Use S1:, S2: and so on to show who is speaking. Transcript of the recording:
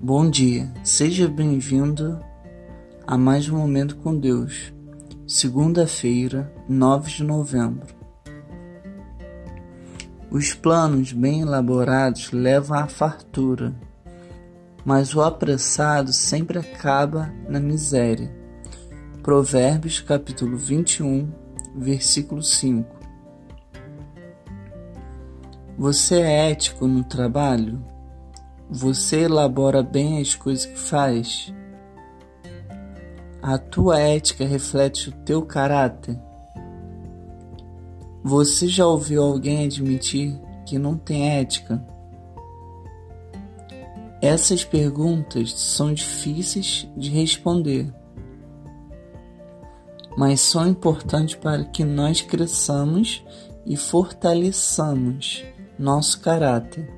S1: Bom dia, seja bem-vindo a mais um Momento com Deus, segunda-feira, 9 de novembro. Os planos bem elaborados levam à fartura, mas o apressado sempre acaba na miséria. Provérbios capítulo 21, versículo 5. Você é ético no trabalho? Você elabora bem as coisas que faz? A tua ética reflete o teu caráter? Você já ouviu alguém admitir que não tem ética? Essas perguntas são difíceis de responder, mas são importantes para que nós cresçamos e fortaleçamos nosso caráter.